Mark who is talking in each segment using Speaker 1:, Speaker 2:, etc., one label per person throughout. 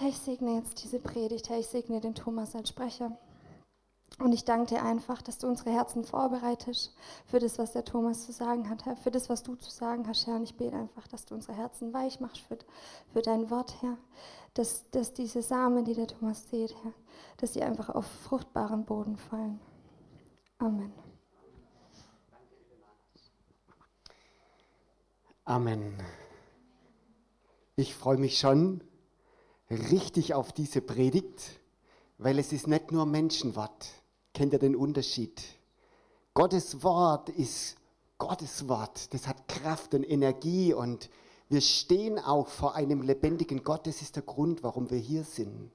Speaker 1: Herr, ich segne jetzt diese Predigt, Herr, ich segne den Thomas als Sprecher. Und ich danke dir einfach, dass du unsere Herzen vorbereitest für das, was der Thomas zu sagen hat, Herr, für das, was du zu sagen hast, Herr. Und ich bete einfach, dass du unsere Herzen weich machst für, für dein Wort, Herr. Dass, dass diese Samen, die der Thomas sieht, Herr, dass sie einfach auf fruchtbaren Boden fallen. Amen.
Speaker 2: Amen. Ich freue mich schon richtig auf diese Predigt, weil es ist nicht nur Menschenwort. Kennt ihr den Unterschied? Gottes Wort ist Gottes Wort. Das hat Kraft und Energie und wir stehen auch vor einem lebendigen Gott. Das ist der Grund, warum wir hier sind.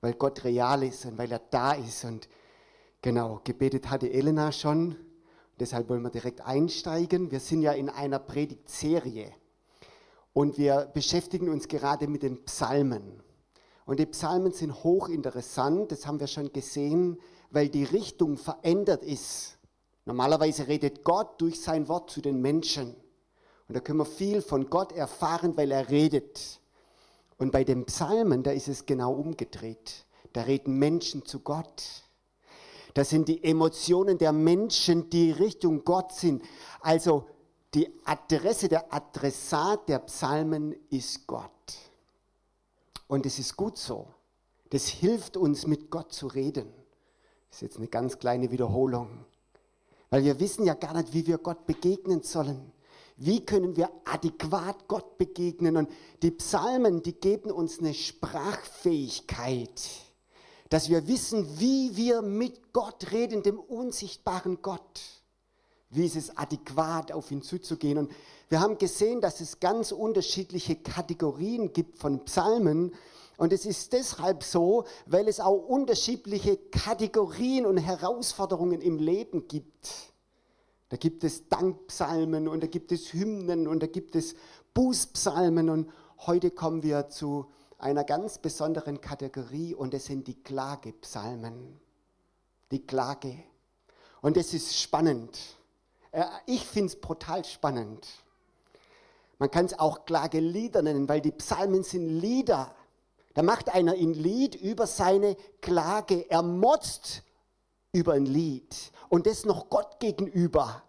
Speaker 2: Weil Gott real ist und weil er da ist. Und genau, gebetet hatte Elena schon. Deshalb wollen wir direkt einsteigen. Wir sind ja in einer Predigtserie. Und wir beschäftigen uns gerade mit den Psalmen. Und die Psalmen sind hochinteressant, das haben wir schon gesehen, weil die Richtung verändert ist. Normalerweise redet Gott durch sein Wort zu den Menschen. Und da können wir viel von Gott erfahren, weil er redet. Und bei den Psalmen, da ist es genau umgedreht. Da reden Menschen zu Gott. Das sind die Emotionen der Menschen, die Richtung Gott sind. Also die Adresse, der Adressat der Psalmen ist Gott. Und es ist gut so. Das hilft uns, mit Gott zu reden. Das ist jetzt eine ganz kleine Wiederholung. Weil wir wissen ja gar nicht, wie wir Gott begegnen sollen. Wie können wir adäquat Gott begegnen? Und die Psalmen, die geben uns eine Sprachfähigkeit, dass wir wissen, wie wir mit Gott reden, dem unsichtbaren Gott wie ist es adäquat, auf ihn zuzugehen. Und wir haben gesehen, dass es ganz unterschiedliche Kategorien gibt von Psalmen. Und es ist deshalb so, weil es auch unterschiedliche Kategorien und Herausforderungen im Leben gibt. Da gibt es Dankpsalmen und da gibt es Hymnen und da gibt es Bußpsalmen. Und heute kommen wir zu einer ganz besonderen Kategorie und das sind die Klagepsalmen. Die Klage. Und es ist spannend. Äh, ich finde es brutal spannend. Man kann es auch Klagelieder nennen, weil die Psalmen sind Lieder. Da macht einer ein Lied über seine Klage. Er motzt über ein Lied. Und das noch Gott gegenüber.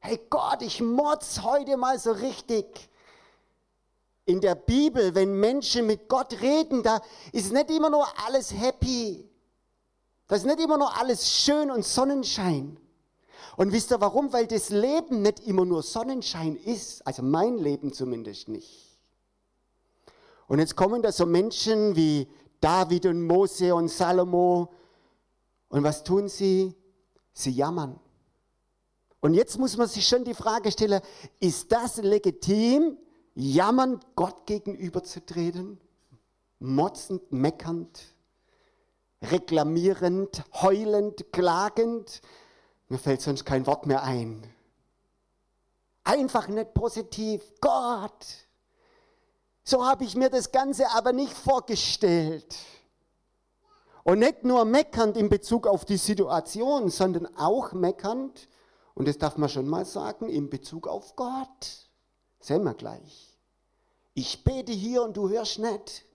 Speaker 2: Hey Gott, ich motz heute mal so richtig. In der Bibel, wenn Menschen mit Gott reden, da ist nicht immer nur alles happy. Da ist nicht immer nur alles schön und Sonnenschein. Und wisst ihr warum? Weil das Leben nicht immer nur Sonnenschein ist. Also mein Leben zumindest nicht. Und jetzt kommen da so Menschen wie David und Mose und Salomo. Und was tun sie? Sie jammern. Und jetzt muss man sich schon die Frage stellen, ist das legitim, jammernd Gott gegenüber zu treten? Motzend, meckernd, reklamierend, heulend, klagend? Mir fällt sonst kein Wort mehr ein. Einfach nicht positiv. Gott, so habe ich mir das Ganze aber nicht vorgestellt. Und nicht nur meckernd in Bezug auf die Situation, sondern auch meckernd, und das darf man schon mal sagen, in Bezug auf Gott. Sehen wir gleich. Ich bete hier und du hörst nicht.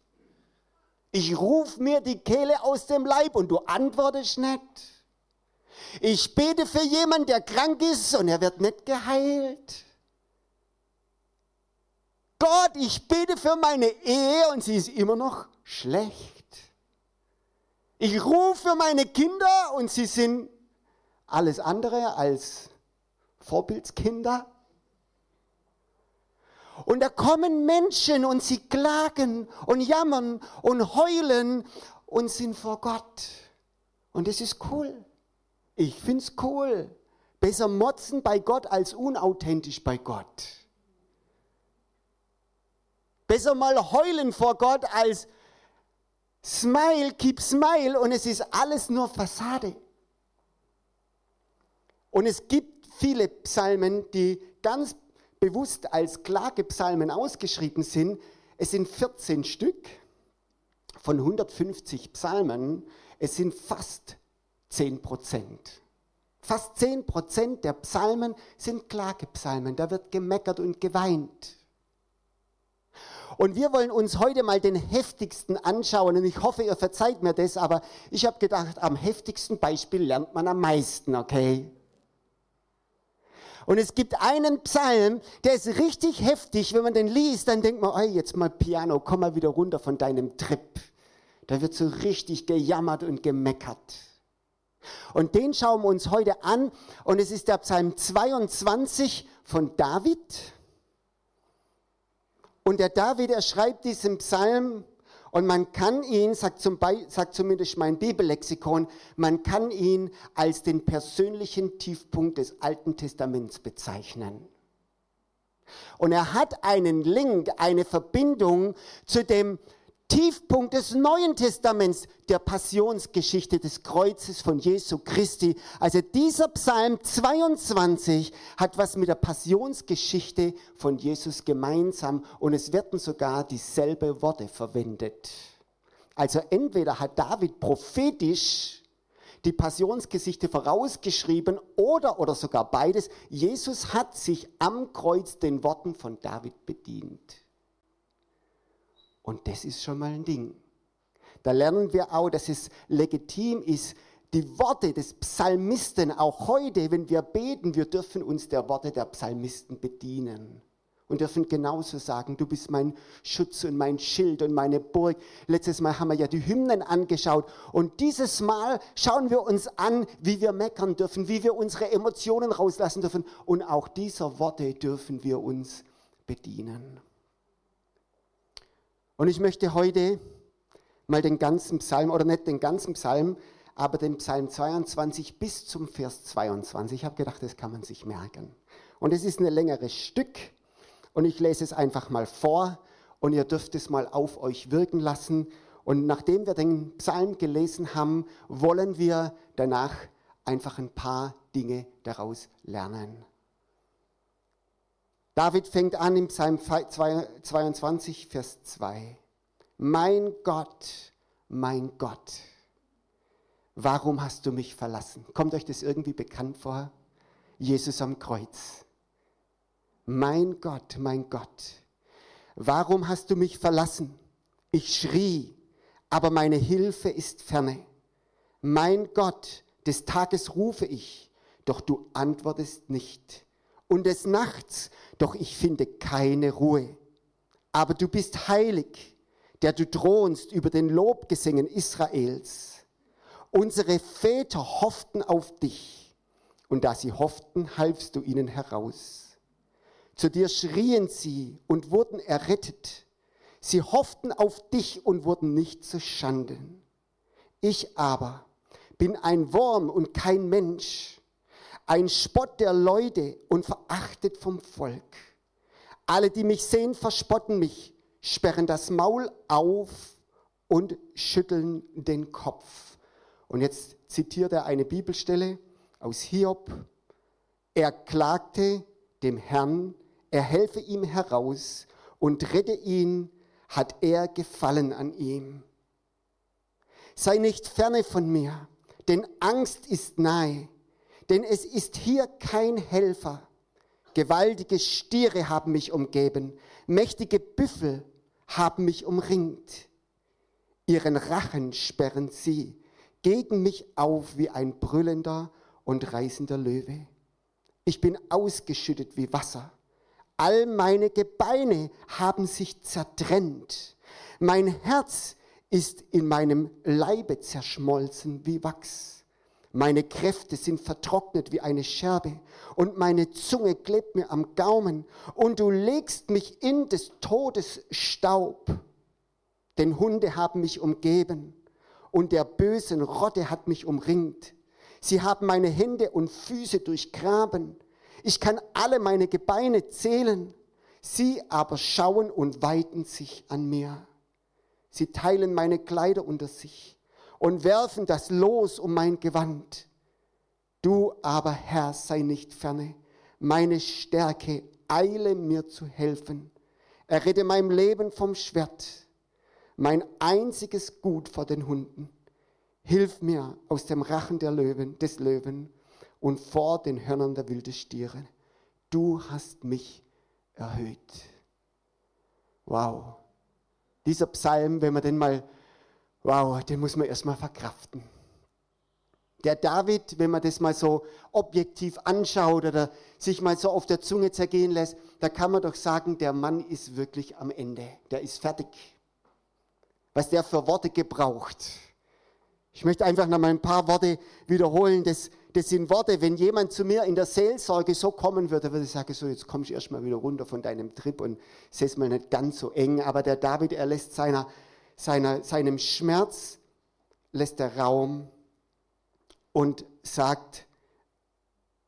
Speaker 2: Ich rufe mir die Kehle aus dem Leib und du antwortest nicht. Ich bete für jemanden, der krank ist und er wird nicht geheilt. Gott, ich bete für meine Ehe und sie ist immer noch schlecht. Ich rufe für meine Kinder und sie sind alles andere als Vorbildskinder. Und da kommen Menschen und sie klagen und jammern und heulen und sind vor Gott. Und es ist cool. Ich find's cool. Besser motzen bei Gott als unauthentisch bei Gott. Besser mal heulen vor Gott als Smile, keep smile und es ist alles nur Fassade. Und es gibt viele Psalmen, die ganz bewusst als Klagepsalmen ausgeschrieben sind. Es sind 14 Stück von 150 Psalmen. Es sind fast 10 Prozent. Fast 10 Prozent der Psalmen sind Klagepsalmen. Da wird gemeckert und geweint. Und wir wollen uns heute mal den heftigsten anschauen. Und ich hoffe, ihr verzeiht mir das, aber ich habe gedacht, am heftigsten Beispiel lernt man am meisten, okay? Und es gibt einen Psalm, der ist richtig heftig. Wenn man den liest, dann denkt man, hey, jetzt mal Piano, komm mal wieder runter von deinem Trip. Da wird so richtig gejammert und gemeckert. Und den schauen wir uns heute an. Und es ist der Psalm 22 von David. Und der David, er schreibt diesen Psalm und man kann ihn, sagt, zum sagt zumindest mein Bibellexikon, man kann ihn als den persönlichen Tiefpunkt des Alten Testaments bezeichnen. Und er hat einen Link, eine Verbindung zu dem Tiefpunkt des Neuen Testaments, der Passionsgeschichte des Kreuzes von Jesu Christi. Also dieser Psalm 22 hat was mit der Passionsgeschichte von Jesus gemeinsam und es werden sogar dieselbe Worte verwendet. Also entweder hat David prophetisch die Passionsgeschichte vorausgeschrieben oder, oder sogar beides. Jesus hat sich am Kreuz den Worten von David bedient. Und das ist schon mal ein Ding. Da lernen wir auch, dass es legitim ist, die Worte des Psalmisten auch heute, wenn wir beten, wir dürfen uns der Worte der Psalmisten bedienen und dürfen genauso sagen, du bist mein Schutz und mein Schild und meine Burg. Letztes Mal haben wir ja die Hymnen angeschaut und dieses Mal schauen wir uns an, wie wir meckern dürfen, wie wir unsere Emotionen rauslassen dürfen und auch dieser Worte dürfen wir uns bedienen. Und ich möchte heute mal den ganzen Psalm, oder nicht den ganzen Psalm, aber den Psalm 22 bis zum Vers 22. Ich habe gedacht, das kann man sich merken. Und es ist ein längeres Stück und ich lese es einfach mal vor und ihr dürft es mal auf euch wirken lassen. Und nachdem wir den Psalm gelesen haben, wollen wir danach einfach ein paar Dinge daraus lernen. David fängt an im Psalm 22, Vers 2. Mein Gott, mein Gott, warum hast du mich verlassen? Kommt euch das irgendwie bekannt vor? Jesus am Kreuz. Mein Gott, mein Gott, warum hast du mich verlassen? Ich schrie, aber meine Hilfe ist ferne. Mein Gott, des Tages rufe ich, doch du antwortest nicht und des Nachts, doch ich finde keine Ruhe. Aber du bist heilig, der du thronst über den Lobgesängen Israels. Unsere Väter hofften auf dich, und da sie hofften, halfst du ihnen heraus. Zu dir schrien sie und wurden errettet. Sie hofften auf dich und wurden nicht zu Schanden. Ich aber bin ein Wurm und kein Mensch ein Spott der Leute und verachtet vom Volk. Alle, die mich sehen, verspotten mich, sperren das Maul auf und schütteln den Kopf. Und jetzt zitiert er eine Bibelstelle aus Hiob. Er klagte dem Herrn, er helfe ihm heraus und rette ihn, hat er gefallen an ihm. Sei nicht ferne von mir, denn Angst ist nahe denn es ist hier kein Helfer. Gewaltige Stiere haben mich umgeben, mächtige Büffel haben mich umringt. Ihren Rachen sperren sie gegen mich auf wie ein brüllender und reißender Löwe. Ich bin ausgeschüttet wie Wasser. All meine Gebeine haben sich zertrennt. Mein Herz ist in meinem Leibe zerschmolzen wie Wachs. Meine Kräfte sind vertrocknet wie eine Scherbe und meine Zunge klebt mir am Gaumen und du legst mich in des Todes Staub. Denn Hunde haben mich umgeben und der bösen Rotte hat mich umringt. Sie haben meine Hände und Füße durchgraben. Ich kann alle meine Gebeine zählen. Sie aber schauen und weiten sich an mir. Sie teilen meine Kleider unter sich und werfen das Los um mein Gewand. Du aber, Herr, sei nicht ferne, meine Stärke, eile mir zu helfen. Errette mein Leben vom Schwert, mein einziges Gut vor den Hunden. Hilf mir aus dem Rachen der Löwen, des Löwen und vor den Hörnern der wilden Stiere. Du hast mich erhöht. Wow, Dieser Psalm, wenn man den mal, wow, den muss man erstmal verkraften. Der David, wenn man das mal so objektiv anschaut oder sich mal so auf der Zunge zergehen lässt, da kann man doch sagen, der Mann ist wirklich am Ende. Der ist fertig. Was der für Worte gebraucht. Ich möchte einfach noch mal ein paar Worte wiederholen. Das, das sind Worte, wenn jemand zu mir in der Seelsorge so kommen würde, würde ich sagen, so, jetzt kommst du erstmal wieder runter von deinem Trip und es mal nicht ganz so eng. Aber der David, er lässt seiner, seiner, seinem Schmerz, lässt der Raum und sagt,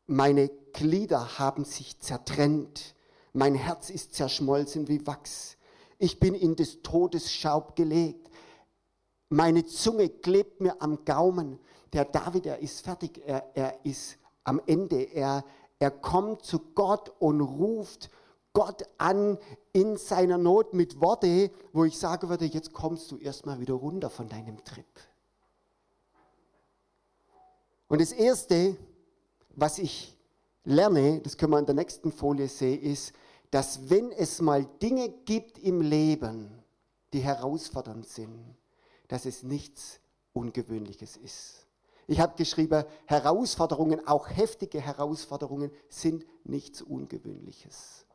Speaker 2: meine Glieder haben sich zertrennt, mein Herz ist zerschmolzen wie Wachs, ich bin in des Todes Schaub gelegt, meine Zunge klebt mir am Gaumen. Der David, er ist fertig, er, er ist am Ende, er, er kommt zu Gott und ruft Gott an in seiner Not mit Worte, wo ich sagen würde, jetzt kommst du erstmal wieder runter von deinem Trip. Und das Erste, was ich lerne, das können wir in der nächsten Folie sehen, ist, dass wenn es mal Dinge gibt im Leben, die herausfordernd sind, dass es nichts Ungewöhnliches ist. Ich habe geschrieben, Herausforderungen, auch heftige Herausforderungen, sind nichts Ungewöhnliches.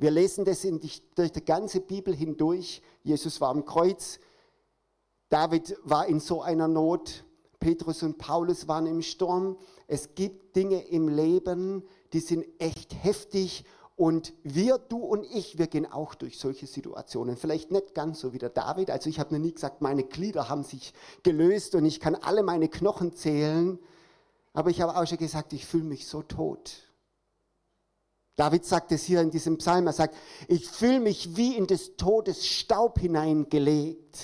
Speaker 2: Wir lesen das die, durch die ganze Bibel hindurch. Jesus war am Kreuz, David war in so einer Not, Petrus und Paulus waren im Sturm. Es gibt Dinge im Leben, die sind echt heftig und wir, du und ich, wir gehen auch durch solche Situationen. Vielleicht nicht ganz so wie der David. Also ich habe noch nie gesagt, meine Glieder haben sich gelöst und ich kann alle meine Knochen zählen. Aber ich habe auch schon gesagt, ich fühle mich so tot. David sagt es hier in diesem Psalm, er sagt, ich fühle mich wie in des Todes Staub hineingelegt.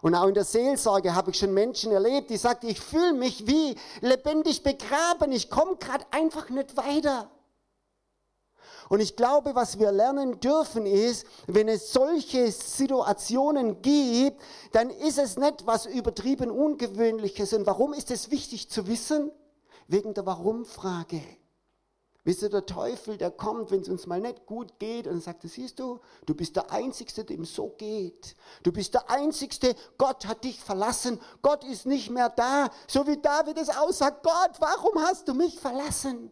Speaker 2: Und auch in der Seelsorge habe ich schon Menschen erlebt, die sagten, ich fühle mich wie lebendig begraben, ich komme gerade einfach nicht weiter. Und ich glaube, was wir lernen dürfen ist, wenn es solche Situationen gibt, dann ist es nicht was übertrieben Ungewöhnliches. Und warum ist es wichtig zu wissen? Wegen der Warum-Frage. Wisst ihr, der Teufel, der kommt, wenn es uns mal nicht gut geht und sagt, siehst du, du bist der Einzige, dem so geht. Du bist der Einzige, Gott hat dich verlassen, Gott ist nicht mehr da. So wie David es aussagt, Gott, warum hast du mich verlassen?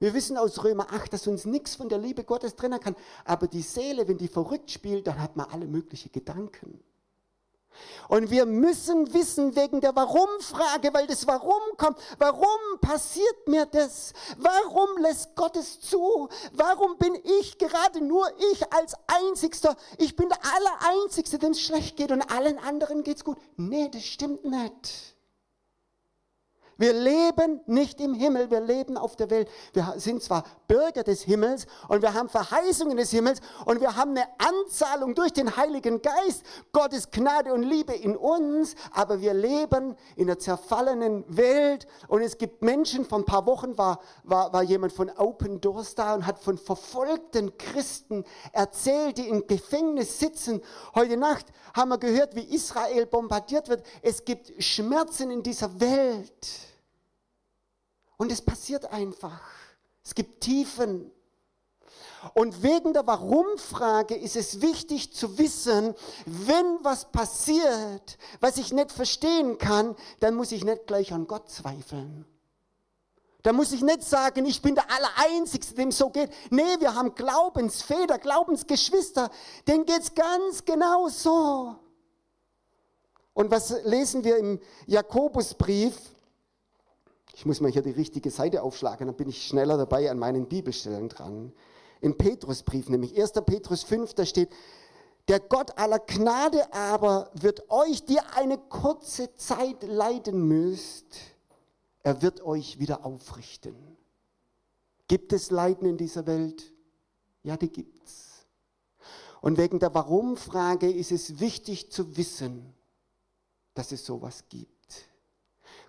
Speaker 2: Wir wissen aus Römer 8, dass uns nichts von der Liebe Gottes trennen kann. Aber die Seele, wenn die verrückt spielt, dann hat man alle möglichen Gedanken. Und wir müssen wissen wegen der Warum-Frage, weil das Warum kommt. Warum passiert mir das? Warum lässt Gott es zu? Warum bin ich gerade nur ich als Einzigster? Ich bin der Allereinzigste, dem es schlecht geht und allen anderen geht es gut. Nee, das stimmt nicht. Wir leben nicht im Himmel, wir leben auf der Welt. Wir sind zwar Bürger des Himmels und wir haben Verheißungen des Himmels und wir haben eine Anzahlung durch den Heiligen Geist, Gottes Gnade und Liebe in uns, aber wir leben in einer zerfallenen Welt und es gibt Menschen, vor ein paar Wochen war, war, war jemand von Open Doors da und hat von verfolgten Christen erzählt, die im Gefängnis sitzen. Heute Nacht haben wir gehört, wie Israel bombardiert wird. Es gibt Schmerzen in dieser Welt. Und es passiert einfach. Es gibt Tiefen. Und wegen der Warum-Frage ist es wichtig zu wissen, wenn was passiert, was ich nicht verstehen kann, dann muss ich nicht gleich an Gott zweifeln. Da muss ich nicht sagen, ich bin der Allereinzigste, dem so geht. Nee, wir haben Glaubensväter, Glaubensgeschwister, denen geht es ganz genau so. Und was lesen wir im Jakobusbrief? Ich muss mal hier die richtige Seite aufschlagen, dann bin ich schneller dabei an meinen Bibelstellen dran. Im Petrusbrief, nämlich 1. Petrus 5, da steht, der Gott aller Gnade aber wird euch, die eine kurze Zeit leiden müsst, er wird euch wieder aufrichten. Gibt es Leiden in dieser Welt? Ja, die gibt's. Und wegen der Warum-Frage ist es wichtig zu wissen, dass es sowas gibt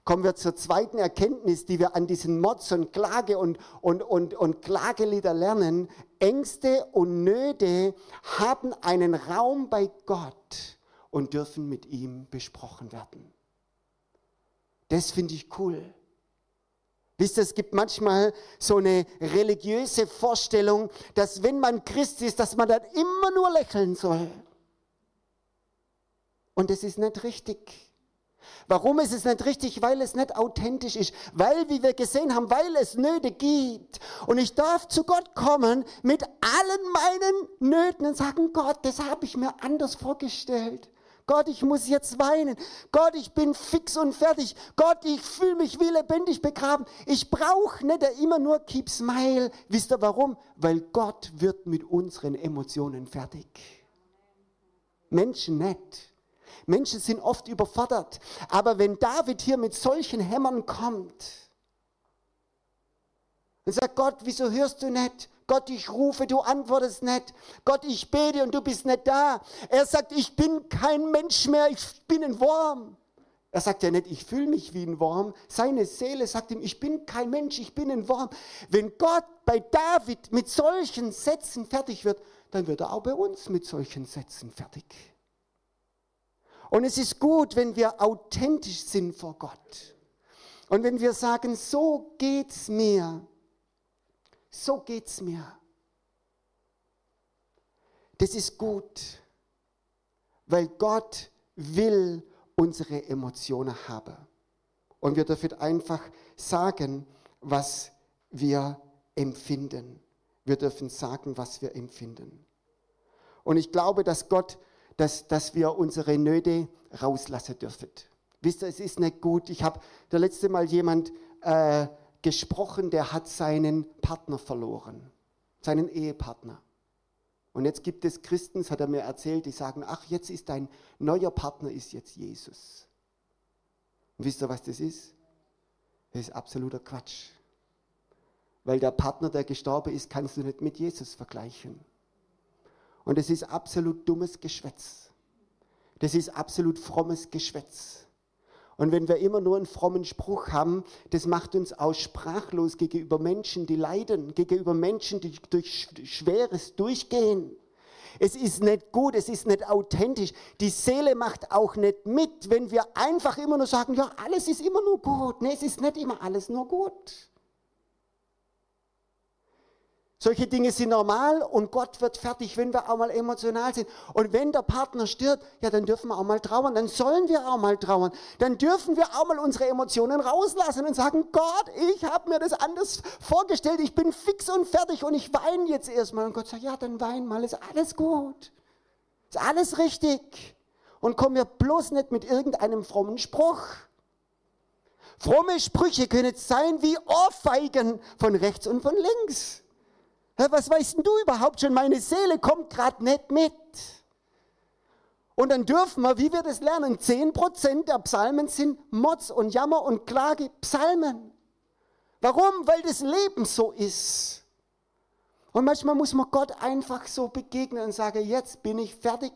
Speaker 2: kommen wir zur zweiten Erkenntnis, die wir an diesen Mods und Klage und, und, und, und Klagelieder lernen. Ängste und Nöte haben einen Raum bei Gott und dürfen mit ihm besprochen werden. Das finde ich cool. Wisst ihr, es gibt manchmal so eine religiöse Vorstellung, dass wenn man Christ ist, dass man dann immer nur lächeln soll. Und das ist nicht richtig. Warum ist es nicht richtig? Weil es nicht authentisch ist. Weil, wie wir gesehen haben, weil es Nöte gibt. Und ich darf zu Gott kommen mit allen meinen Nöten und sagen, Gott, das habe ich mir anders vorgestellt. Gott, ich muss jetzt weinen. Gott, ich bin fix und fertig. Gott, ich fühle mich wie lebendig begraben. Ich brauche nicht immer nur Keep Smile. Wisst ihr warum? Weil Gott wird mit unseren Emotionen fertig. Menschen nicht. Menschen sind oft überfordert. Aber wenn David hier mit solchen Hämmern kommt und sagt, Gott, wieso hörst du nicht? Gott, ich rufe, du antwortest nicht. Gott, ich bete und du bist nicht da. Er sagt, ich bin kein Mensch mehr, ich bin ein Wurm. Er sagt ja nicht, ich fühle mich wie ein Wurm. Seine Seele sagt ihm, ich bin kein Mensch, ich bin ein Wurm. Wenn Gott bei David mit solchen Sätzen fertig wird, dann wird er auch bei uns mit solchen Sätzen fertig. Und es ist gut, wenn wir authentisch sind vor Gott. Und wenn wir sagen, so geht's mir. So geht's mir. Das ist gut, weil Gott will unsere Emotionen haben. Und wir dürfen einfach sagen, was wir empfinden. Wir dürfen sagen, was wir empfinden. Und ich glaube, dass Gott dass, dass wir unsere Nöte rauslassen dürfen. Wisst ihr, es ist nicht gut. Ich habe der letzte Mal jemand äh, gesprochen, der hat seinen Partner verloren, seinen Ehepartner. Und jetzt gibt es Christen, das hat er mir erzählt, die sagen, ach, jetzt ist dein neuer Partner ist jetzt Jesus. Und wisst ihr, was das ist? Das ist absoluter Quatsch. Weil der Partner, der gestorben ist, kannst du nicht mit Jesus vergleichen. Und es ist absolut dummes Geschwätz. Das ist absolut frommes Geschwätz. Und wenn wir immer nur einen frommen Spruch haben, das macht uns auch sprachlos gegenüber Menschen, die leiden, gegenüber Menschen, die durch Schweres durchgehen. Es ist nicht gut, es ist nicht authentisch. Die Seele macht auch nicht mit, wenn wir einfach immer nur sagen, ja, alles ist immer nur gut. Nee, es ist nicht immer alles nur gut. Solche Dinge sind normal und Gott wird fertig, wenn wir auch mal emotional sind. Und wenn der Partner stirbt, ja, dann dürfen wir auch mal trauern, dann sollen wir auch mal trauern. Dann dürfen wir auch mal unsere Emotionen rauslassen und sagen, Gott, ich habe mir das anders vorgestellt, ich bin fix und fertig und ich weine jetzt erstmal. Und Gott sagt, ja, dann wein mal, ist alles gut. Ist alles richtig. Und komm mir bloß nicht mit irgendeinem frommen Spruch. Fromme Sprüche können sein wie Ohrfeigen von rechts und von links. Was weißt denn du überhaupt schon? Meine Seele kommt gerade nicht mit. Und dann dürfen wir, wie wir das lernen, 10% der Psalmen sind Motz und Jammer und Klage Psalmen. Warum? Weil das Leben so ist. Und manchmal muss man Gott einfach so begegnen und sagen, jetzt bin ich fertig.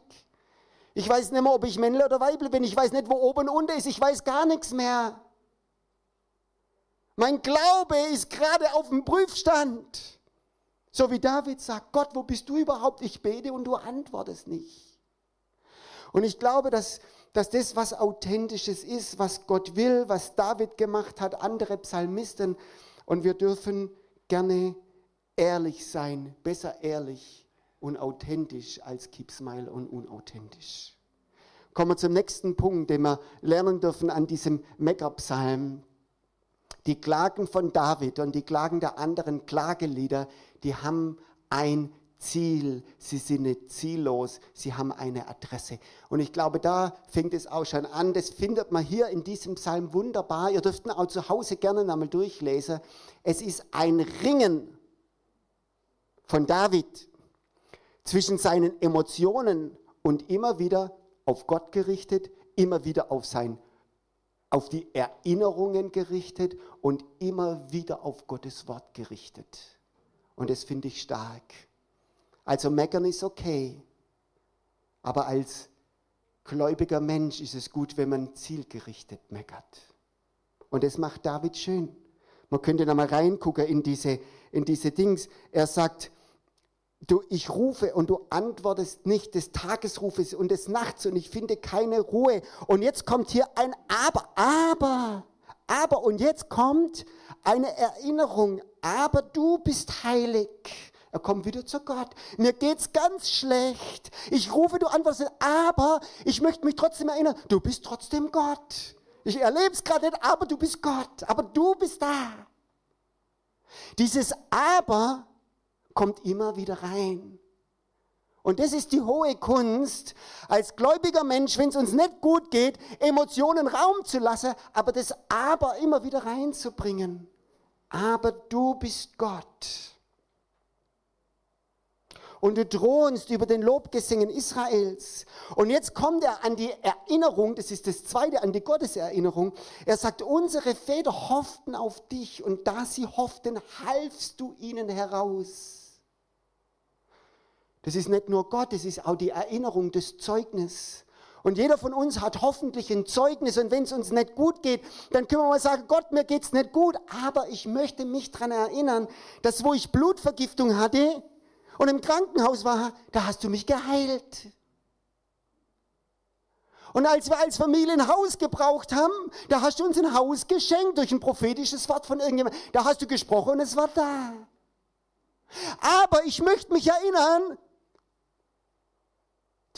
Speaker 2: Ich weiß nicht mehr, ob ich Männle oder Weibel bin. Ich weiß nicht, wo oben und unten ist. Ich weiß gar nichts mehr. Mein Glaube ist gerade auf dem Prüfstand. So wie David sagt, Gott, wo bist du überhaupt? Ich bete und du antwortest nicht. Und ich glaube, dass, dass das, was authentisches ist, was Gott will, was David gemacht hat, andere Psalmisten, und wir dürfen gerne ehrlich sein, besser ehrlich und authentisch als Keep Smile und unauthentisch. Kommen wir zum nächsten Punkt, den wir lernen dürfen an diesem Meckerpsalm. Die Klagen von David und die Klagen der anderen Klagelieder, die haben ein Ziel, sie sind nicht ziellos, sie haben eine Adresse. Und ich glaube, da fängt es auch schon an. Das findet man hier in diesem Psalm wunderbar. Ihr dürft ihn auch zu Hause gerne nochmal durchlesen. Es ist ein Ringen von David zwischen seinen Emotionen und immer wieder auf Gott gerichtet, immer wieder auf sein auf die Erinnerungen gerichtet und immer wieder auf Gottes Wort gerichtet. Und das finde ich stark. Also meckern ist okay, aber als gläubiger Mensch ist es gut, wenn man zielgerichtet meckert. Und das macht David schön. Man könnte da mal reingucken in diese, in diese Dings. Er sagt, du, ich rufe und du antwortest nicht des Tagesrufes und des Nachts und ich finde keine Ruhe. Und jetzt kommt hier ein Aber, aber, aber und jetzt kommt eine Erinnerung, aber du bist heilig. Er kommt wieder zu Gott. Mir geht's ganz schlecht. Ich rufe, du antwortest, aber ich möchte mich trotzdem erinnern, du bist trotzdem Gott. Ich erlebe es gerade nicht, aber du bist Gott. Aber du bist da. Dieses Aber kommt immer wieder rein. Und das ist die hohe Kunst, als gläubiger Mensch, wenn es uns nicht gut geht, Emotionen Raum zu lassen, aber das Aber immer wieder reinzubringen. Aber du bist Gott und du thronst über den Lobgesängen Israels. Und jetzt kommt er an die Erinnerung, das ist das zweite, an die Gotteserinnerung. Er sagt, unsere Väter hofften auf dich und da sie hofften, halfst du ihnen heraus. Das ist nicht nur Gott, das ist auch die Erinnerung, das Zeugnis. Und jeder von uns hat hoffentlich ein Zeugnis. Und wenn es uns nicht gut geht, dann können wir mal sagen, Gott, mir geht es nicht gut. Aber ich möchte mich daran erinnern, dass wo ich Blutvergiftung hatte, und im Krankenhaus war, da hast du mich geheilt. Und als wir als Familie ein Haus gebraucht haben, da hast du uns ein Haus geschenkt durch ein prophetisches Wort von irgendjemandem. Da hast du gesprochen und es war da. Aber ich möchte mich erinnern,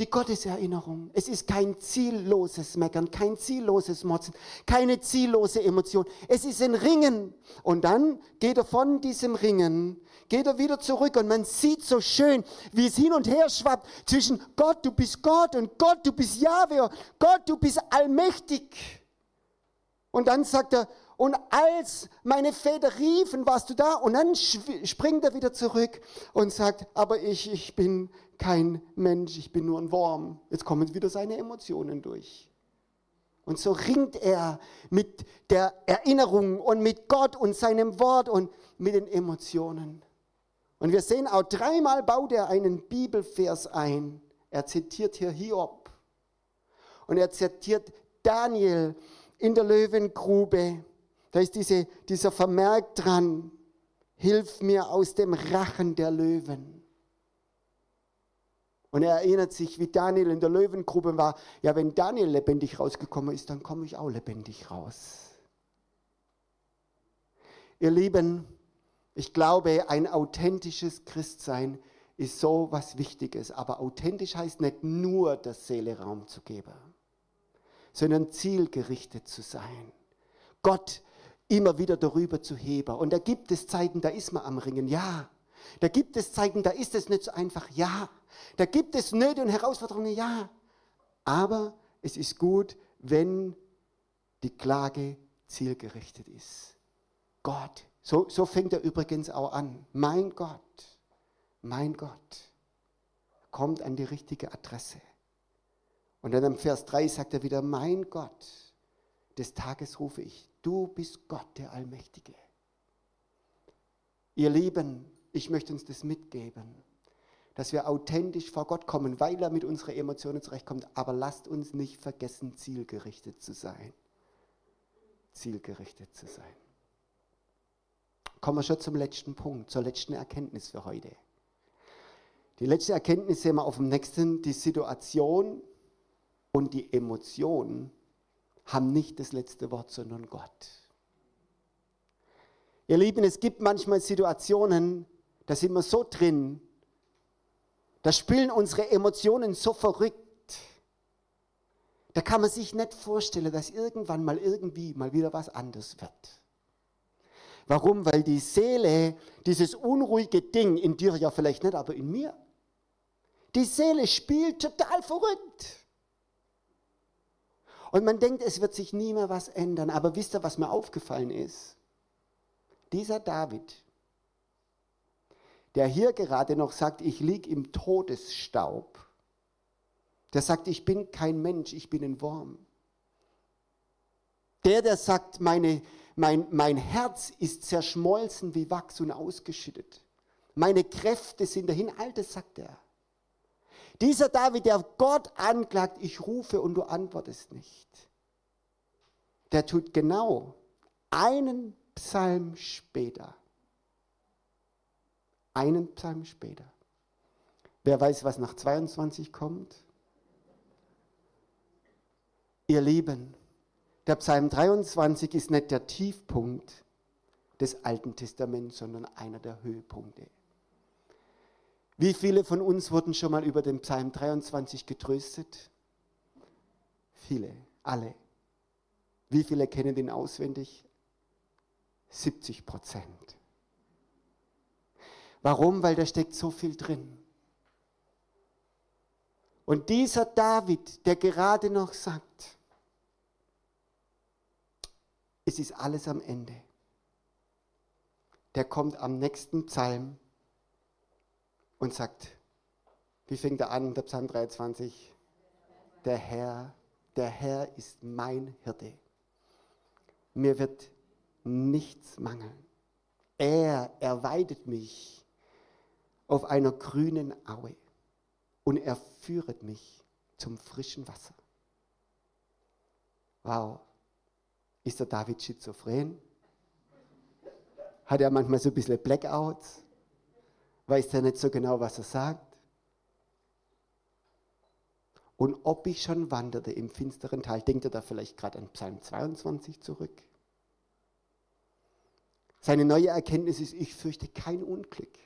Speaker 2: die Gotteserinnerung. Es ist kein zielloses Meckern, kein zielloses Motzen, keine ziellose Emotion. Es ist ein Ringen. Und dann geht er von diesem Ringen, geht er wieder zurück und man sieht so schön, wie es hin und her schwappt zwischen Gott, du bist Gott und Gott, du bist Jahwe, Gott, du bist allmächtig. Und dann sagt er, und als meine Väter riefen, warst du da? Und dann springt er wieder zurück und sagt, aber ich, ich bin kein Mensch, ich bin nur ein Wurm. Jetzt kommen wieder seine Emotionen durch. Und so ringt er mit der Erinnerung und mit Gott und seinem Wort und mit den Emotionen. Und wir sehen auch dreimal baut er einen Bibelvers ein. Er zitiert hier Hiob. Und er zitiert Daniel in der Löwengrube. Da ist diese, dieser Vermerk dran. Hilf mir aus dem Rachen der Löwen. Und er erinnert sich, wie Daniel in der Löwengrube war. Ja, wenn Daniel lebendig rausgekommen ist, dann komme ich auch lebendig raus. Ihr Lieben, ich glaube, ein authentisches Christsein ist so was Wichtiges. Aber authentisch heißt nicht nur, der Seele Raum zu geben, sondern zielgerichtet zu sein. Gott immer wieder darüber zu heben. Und da gibt es Zeiten, da ist man am Ringen, ja. Da gibt es Zeiten, da ist es nicht so einfach, ja. Da gibt es Nöte und Herausforderungen, ja. Aber es ist gut, wenn die Klage zielgerichtet ist. Gott, so, so fängt er übrigens auch an. Mein Gott, mein Gott, kommt an die richtige Adresse. Und dann im Vers 3 sagt er wieder, mein Gott, des Tages rufe ich, du bist Gott der Allmächtige. Ihr Lieben, ich möchte uns das mitgeben dass wir authentisch vor Gott kommen, weil er mit unseren Emotionen zurechtkommt. Aber lasst uns nicht vergessen, zielgerichtet zu sein. Zielgerichtet zu sein. Kommen wir schon zum letzten Punkt, zur letzten Erkenntnis für heute. Die letzte Erkenntnis sehen wir auf dem nächsten. Die Situation und die Emotion haben nicht das letzte Wort, sondern Gott. Ihr Lieben, es gibt manchmal Situationen, da sind wir so drin, da spielen unsere Emotionen so verrückt. Da kann man sich nicht vorstellen, dass irgendwann mal irgendwie mal wieder was anders wird. Warum? Weil die Seele, dieses unruhige Ding in dir ja vielleicht nicht, aber in mir, die Seele spielt total verrückt. Und man denkt, es wird sich nie mehr was ändern. Aber wisst ihr, was mir aufgefallen ist? Dieser David, der hier gerade noch sagt, ich liege im Todesstaub, der sagt, ich bin kein Mensch, ich bin ein Wurm. Der, der sagt, meine, mein, mein Herz ist zerschmolzen wie Wachs und ausgeschüttet. Meine Kräfte sind dahin. All das sagt er. Dieser David, der Gott anklagt, ich rufe und du antwortest nicht. Der tut genau einen Psalm später einen Psalm später. Wer weiß, was nach 22 kommt? Ihr Lieben, der Psalm 23 ist nicht der Tiefpunkt des Alten Testaments, sondern einer der Höhepunkte. Wie viele von uns wurden schon mal über den Psalm 23 getröstet? Viele, alle. Wie viele kennen den auswendig? 70 Prozent. Warum? Weil da steckt so viel drin. Und dieser David, der gerade noch sagt, es ist alles am Ende, der kommt am nächsten Psalm und sagt, wie fängt er an, der Psalm 23? Der Herr, der Herr ist mein Hirte. Mir wird nichts mangeln. Er erweidet mich auf einer grünen Aue und er führet mich zum frischen Wasser. Wow. Ist der David schizophren? Hat er manchmal so ein bisschen Blackouts? Weiß er nicht so genau, was er sagt? Und ob ich schon wanderte im finsteren Tal, denkt er da vielleicht gerade an Psalm 22 zurück? Seine neue Erkenntnis ist, ich fürchte kein Unglück,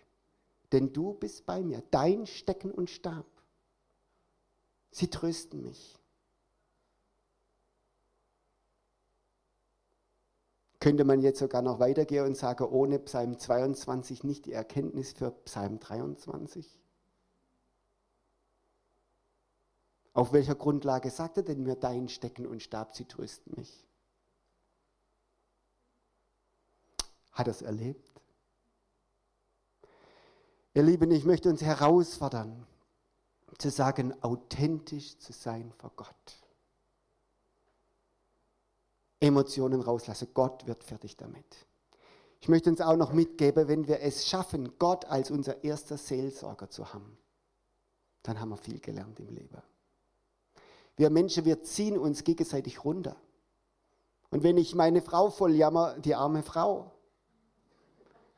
Speaker 2: denn du bist bei mir, dein Stecken und Stab. Sie trösten mich. Könnte man jetzt sogar noch weitergehen und sagen, ohne Psalm 22 nicht die Erkenntnis für Psalm 23? Auf welcher Grundlage sagt er denn mir, dein Stecken und Stab, sie trösten mich? Hat er es erlebt? Ihr Lieben, ich möchte uns herausfordern, zu sagen, authentisch zu sein vor Gott. Emotionen rauslassen. Gott wird fertig damit. Ich möchte uns auch noch mitgeben, wenn wir es schaffen, Gott als unser erster Seelsorger zu haben, dann haben wir viel gelernt im Leben. Wir Menschen, wir ziehen uns gegenseitig runter. Und wenn ich meine Frau voll jammer, die arme Frau,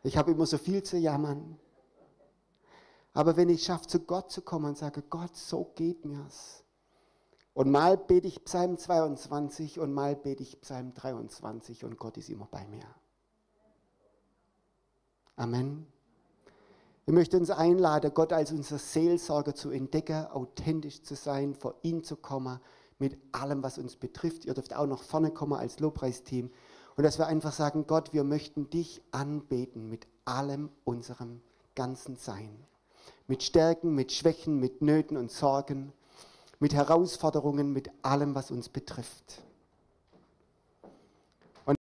Speaker 2: ich habe immer so viel zu jammern. Aber wenn ich schaffe, zu Gott zu kommen und sage, Gott, so geht mir's. Und mal bete ich Psalm 22 und mal bete ich Psalm 23 und Gott ist immer bei mir. Amen. Ich möchte uns einladen, Gott als unser Seelsorger zu entdecken, authentisch zu sein, vor ihn zu kommen, mit allem, was uns betrifft. Ihr dürft auch noch vorne kommen als Lobpreisteam. Und dass wir einfach sagen, Gott, wir möchten dich anbeten mit allem unserem ganzen Sein mit Stärken, mit Schwächen, mit Nöten und Sorgen, mit Herausforderungen, mit allem, was uns betrifft.